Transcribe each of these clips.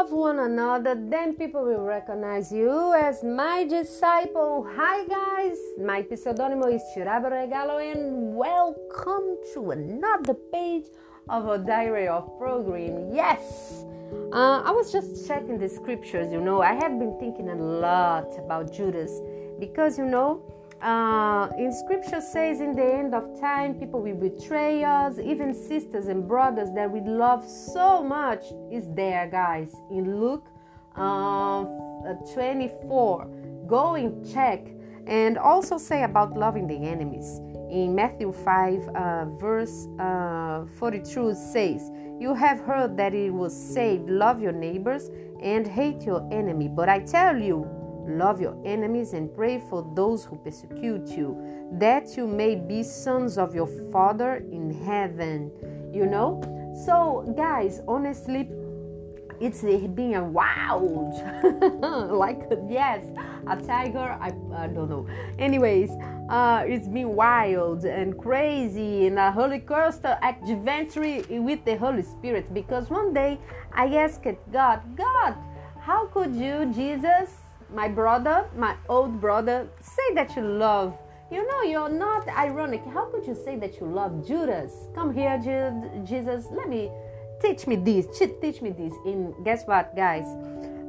love one another, then people will recognize you as my disciple. Hi, guys. My pseudonym is Chiraba Regalo, and welcome to another page of a diary of program. Yes. Uh, I was just checking the scriptures, you know. I have been thinking a lot about Judas because, you know, uh, in scripture says in the end of time people will betray us. Even sisters and brothers that we love so much is there guys. In luke uh, 24 go and check. And also say about loving the enemies. In matthew 5 uh, verse uh, 42 says you have heard that it was said love your neighbors and hate your enemy. But i tell you Love your enemies and pray for those who persecute you, that you may be sons of your Father in heaven. You know? So, guys, honestly, it's being a wild, like, yes, a tiger. I, I don't know. Anyways, uh, it's been wild and crazy and a holy Ghost adventure with the Holy Spirit because one day I asked God, God, how could you, Jesus, my brother, my old brother, say that you love. You know, you're not ironic. How could you say that you love Judas? Come here, Jesus. Let me teach me this. Teach me this. And guess what, guys?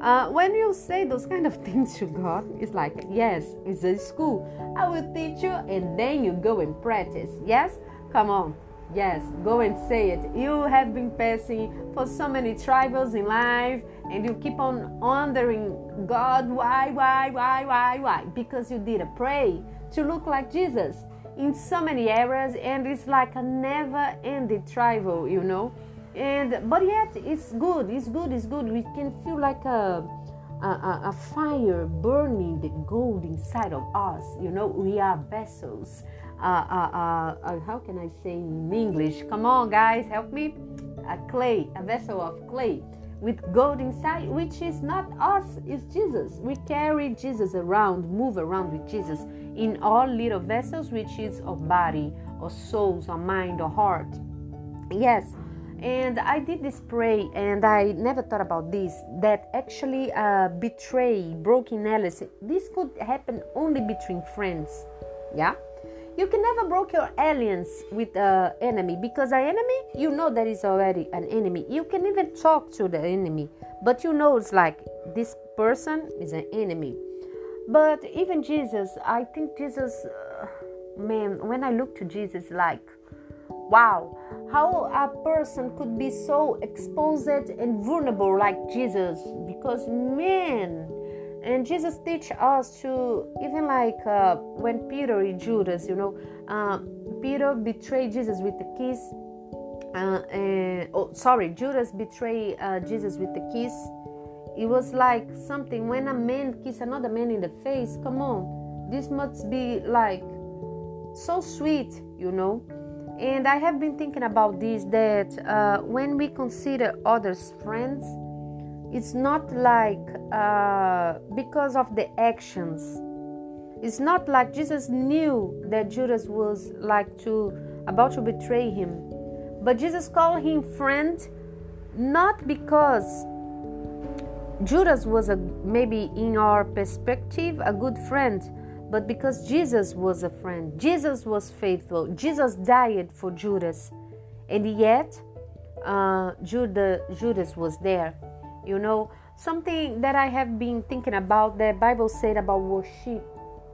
Uh, when you say those kind of things to God, it's like, yes, it's a school. I will teach you, and then you go and practice. Yes? Come on. Yes, go and say it. You have been passing for so many trials in life, and you keep on wondering, God, why, why, why, why, why? Because you didn't pray to look like Jesus in so many areas, and it's like a never-ending trial, you know. And but yet it's good, it's good, it's good. We can feel like a a, a, fire burning the gold inside of us. You know, we are vessels. Uh, uh, uh, how can I say in English? Come on, guys, help me. A clay, a vessel of clay with gold inside, which is not us, it's Jesus. We carry Jesus around, move around with Jesus in all little vessels, which is our body, or souls, or mind, or heart. Yes, and I did this pray, and I never thought about this that actually uh, betray, broken alliance, this could happen only between friends. Yeah you can never break your alliance with an enemy because an enemy, you know there is already an enemy. You can even talk to the enemy, but you know it's like this person is an enemy. But even Jesus, I think Jesus, uh, man, when I look to Jesus, like, wow, how a person could be so exposed and vulnerable like Jesus because, man, and jesus teach us to even like uh, when peter and judas you know uh, peter betrayed jesus with the kiss uh, and, oh sorry judas betrayed uh, jesus with the kiss. It was like something when a man kiss another man in the face come on this must be like so sweet you know? And i have been thinking about this that uh, when we consider others friends it's not like uh, because of the actions. It's not like Jesus knew that Judas was like to about to betray him. But Jesus called him friend not because Judas was a maybe in our perspective a good friend, but because Jesus was a friend. Jesus was faithful. Jesus died for Judas. And yet uh, Judas, Judas was there you know, something that I have been thinking about the Bible said about worship,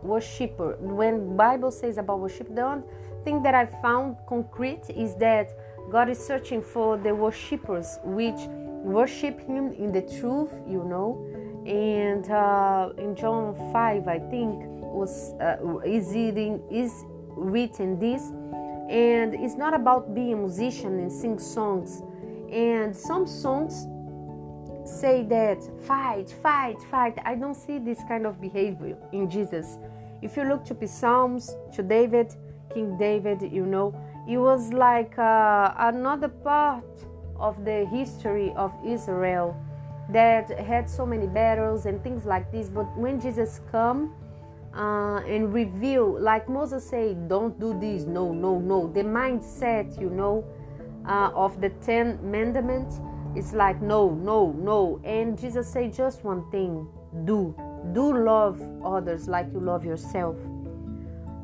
worshiper. When Bible says about worship, the thing that I found concrete is that God is searching for the worshippers which worship Him in the truth, you know. And uh, in John 5, I think was uh, is eating is written this, and it's not about being a musician and sing songs. And some songs say that fight, fight, fight. I don't see this kind of behavior in Jesus. If you look to Psalms, to David, King David, you know, it was like uh, another part of the history of Israel that had so many battles and things like this. But when Jesus come uh, and reveal, like Moses said, don't do this, no, no, no. The mindset, you know, uh, of the Ten Mandaments it's like no no no. And jesus said just one thing do do love others like you love yourself.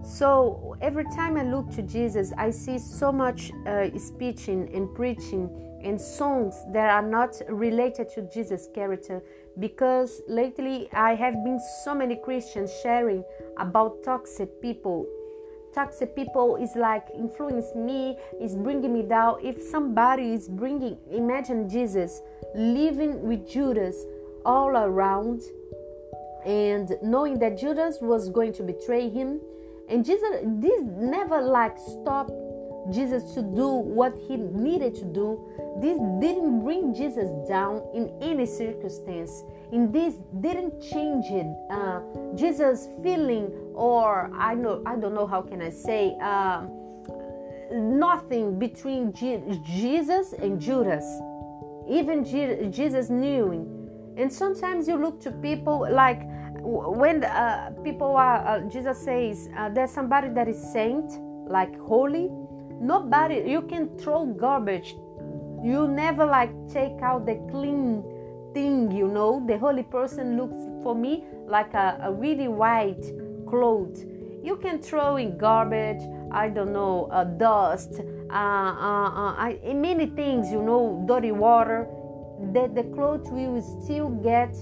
So every time i look to jesus i see so much uh, speeching and preaching and songs that are not related to jesus character because lately i have been so many christians sharing about toxic people toxic people is like influence me is bringing me down. If somebody is bringing imagine jesus living with judas all around and knowing that judas was going to betray him. And jesus this never like stopped jesus to do what he needed to do. This didn't bring jesus down in any circumstance. In this didn't change it. Uh, jesus feeling or i know i don't know how can i say uh, nothing between Je- jesus and judas. Even Je- jesus knew and sometimes you look to people like when uh, people are uh, jesus says uh, there's somebody that is saint like holy nobody you can throw garbage. You never like take out the clean thing you know? The holy person looks for me like a, a really white cloth. You can throw in garbage i don't know uh, dust uh, uh, I, many things you know dirty water. That the clothes will still get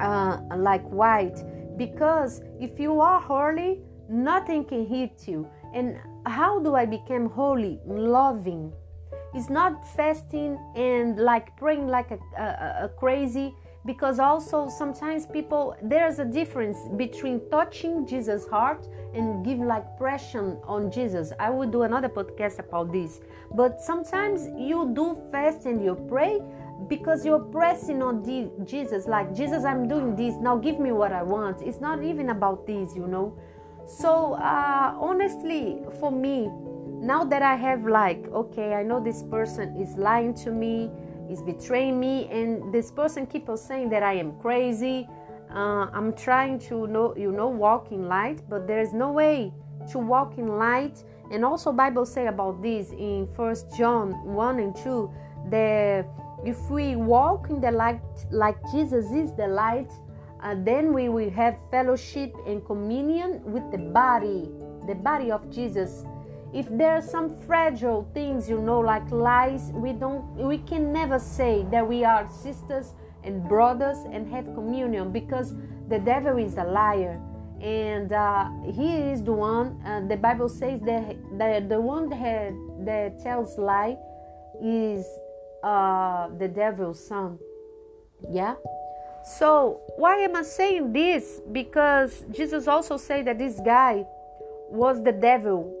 uh, like white. Because if you are holy nothing can hit you. And how do i become holy loving? It's not fasting and like praying like a, a, a crazy because also sometimes people there's a difference between touching jesus heart and give like pressure on jesus. I will do another podcast about this. But sometimes you do fast and you pray because you're pressing on jesus like jesus i'm doing this. Now give me what i want. It's not even about this you know so uh, honestly for me now that i have like okay i know this person is lying to me is betraying me and this person keeps on saying that i am crazy uh, i'm trying to know you know walk in light but there's no way to walk in light. And also bible say about this in first john 1 and 2 that if we walk in the light like jesus is the light uh, then we will have fellowship and communion with the body the body of jesus. If there are some fragile things you know like lies we don't we can never say that we are sisters and brothers and have communion because the devil is a liar. And uh, he is the one uh, the bible says that the, the one that, that tells lie is uh, the devil's son. Yeah so why am i saying this because jesus also said that this guy was the devil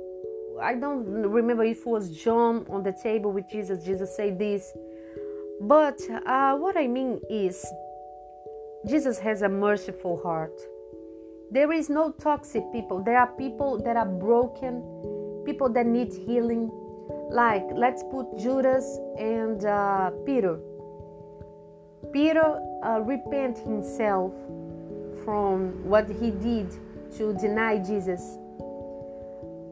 I don't remember if it was John on the table with Jesus. Jesus said this. But uh, what I mean is, Jesus has a merciful heart. There is no toxic people. There are people that are broken, people that need healing. Like, let's put Judas and uh, Peter. Peter uh, repent himself from what he did to deny Jesus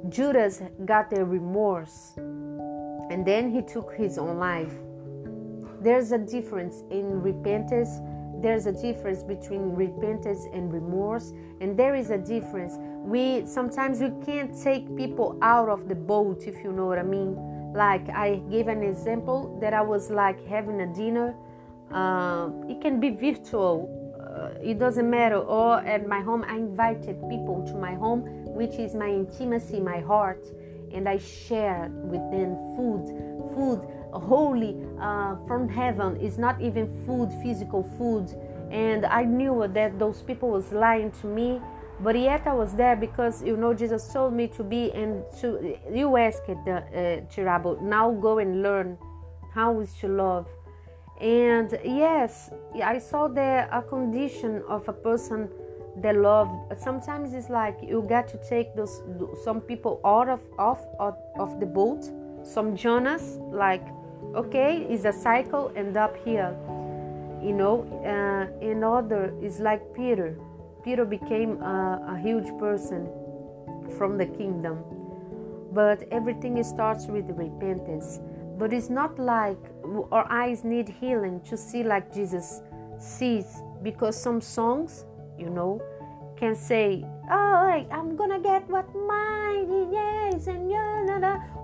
Judas got a remorse and then he took his own life. There's a difference in repentance. There's a difference between repentance and remorse, and there is a difference. We sometimes we can't take people out of the boat, if you know what I mean. Like I gave an example that I was like having a dinner. Uh, it can be virtual. Uh, it doesn't matter. Or at my home, I invited people to my home which is my intimacy, my heart, and I share with them food, food holy uh, from heaven. is not even food, physical food. And I knew that those people was lying to me, but yet I was there because you know Jesus told me to be and to you asked the uh, now go and learn how is to love. And yes, I saw the a condition of a person the love. Sometimes it's like you got to take those some people out of off of, of the boat. Some jonas like okay it's a cycle end up here you know uh, another is like peter. Peter became a, a huge person from the kingdom. But everything starts with repentance but it's not like our eyes need healing to see like Jesus sees because some songs, you know, can say, "Oh, I'm gonna get what mine is," and yeah,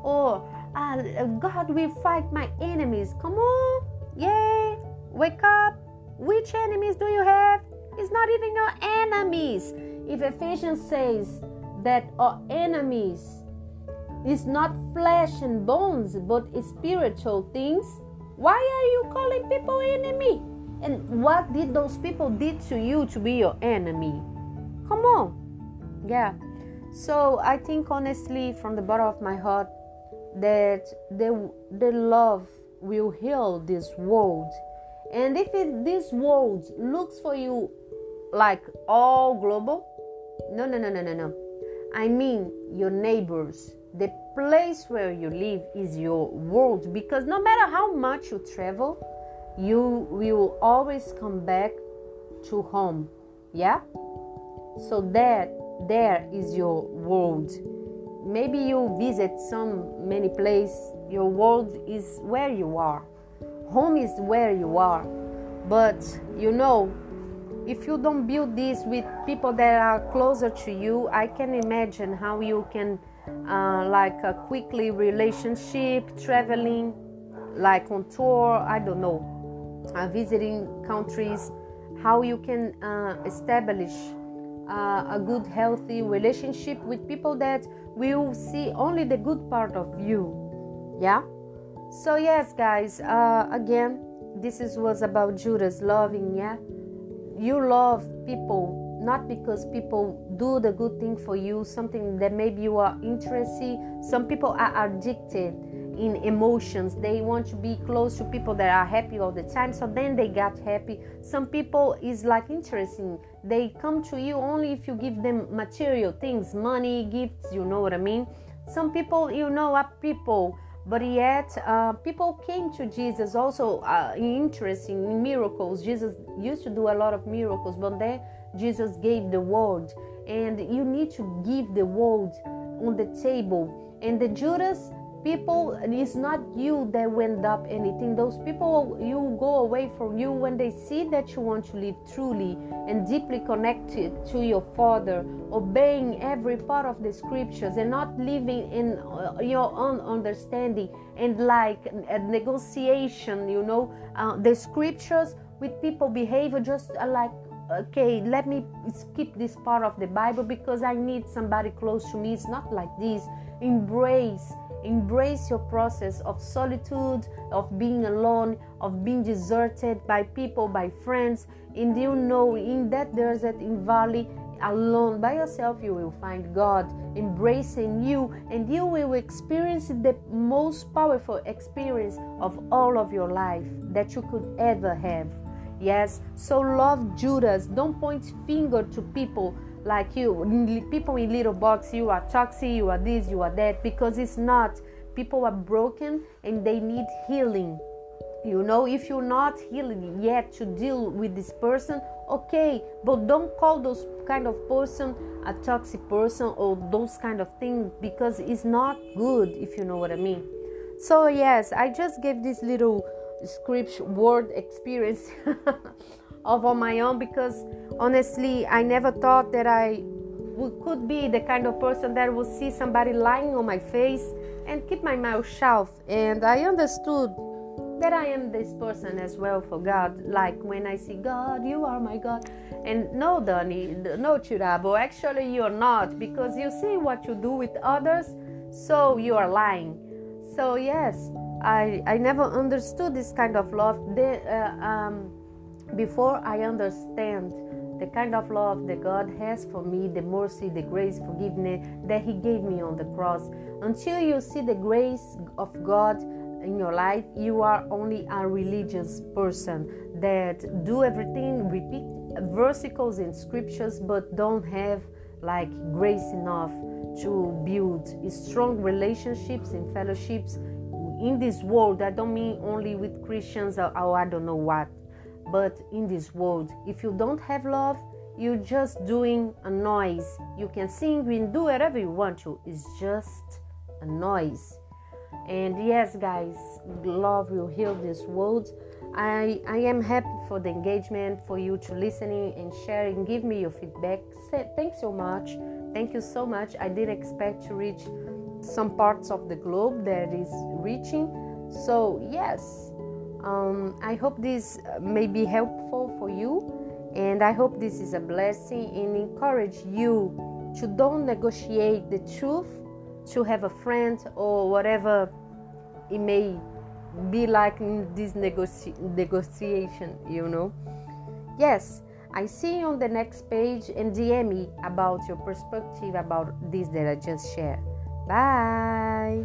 or uh, God will fight my enemies. Come on, yeah, wake up. Which enemies do you have? It's not even your enemies. If Ephesians says that our enemies is not flesh and bones, but spiritual things, why are you calling people enemy? And what did those people did to you to be your enemy? Come on. Yeah. So I think honestly from the bottom of my heart that the the love will heal this world. And if it, this world looks for you like all global, no, no, no, no, no, no. I mean your neighbors. The place where you live is your world because no matter how much you travel, you will always come back to home. Yeah? So that there is your world. Maybe you visit some many place. Your world is where you are. Home is where you are. But you know, if you don't build this with people that are closer to you, I can imagine how you can uh, like a quickly relationship, traveling, like on tour. I don't know uh, visiting countries, how you can uh, establish uh, a good, healthy relationship with people that will see only the good part of you. Yeah. So yes, guys. Uh, again, this is was about Judas loving. Yeah, you love people not because people do the good thing for you, something that maybe you are interested. Some people are addicted in emotions. They want to be close to people that are happy all the time so then they got happy. Some people is like interesting. They come to you only if you give them material things money gifts you know what i mean? Some people you know are people but yet uh, people came to jesus also uh, interesting in miracles. Jesus used to do a lot of miracles but then jesus gave the word and you need to give the word on the table. And the judas people it's not you that went up anything. Those people you go away from you when they see that you want to live truly and deeply connected to your father obeying every part of the scriptures and not living in uh, your own understanding and like a negotiation you know. Uh, the scriptures with people behavior just uh, like okay let me skip this part of the bible because i need somebody close to me it's not like this embrace Embrace your process of solitude, of being alone, of being deserted by people, by friends. And you know, in that desert, in valley, alone by yourself, you will find God embracing you, and you will experience the most powerful experience of all of your life that you could ever have. Yes, so love Judas. Don't point finger to people like you. People in little box you are toxic you are this you are that. Because it's not. People are broken and they need healing. You know if you're not healing yet to deal with this person okay. But don't call those kind of person a toxic person or those kind of things because it's not good if you know what i mean. So yes i just gave this little script word experience of on my own because honestly i never thought that i could be the kind of person that would see somebody lying on my face and keep my mouth shut. And i understood that i am this person as well for god. Like when i see god you are my god. And no Donnie, no chirabo actually you're not because you see what you do with others so you are lying. So yes i i never understood this kind of love the, uh, um, before I understand the kind of love that God has for me, the mercy, the grace, forgiveness that He gave me on the cross. Until you see the grace of God in your life, you are only a religious person that do everything, repeat versicles in scriptures, but don't have like grace enough to build strong relationships and fellowships in this world. I don't mean only with Christians or, or I don't know what but in this world, if you don't have love, you're just doing a noise. You can sing and do whatever you want to, it's just a noise. And yes, guys, love will heal this world. I, I am happy for the engagement, for you to listening and sharing. Give me your feedback. Thanks so much. Thank you so much. I didn't expect to reach some parts of the globe that is reaching. So yes, um, I hope this may be helpful for you, and I hope this is a blessing and encourage you to don't negotiate the truth to have a friend or whatever it may be like in this negotiation, you know. Yes, I see you on the next page and DM me about your perspective about this that I just shared. Bye.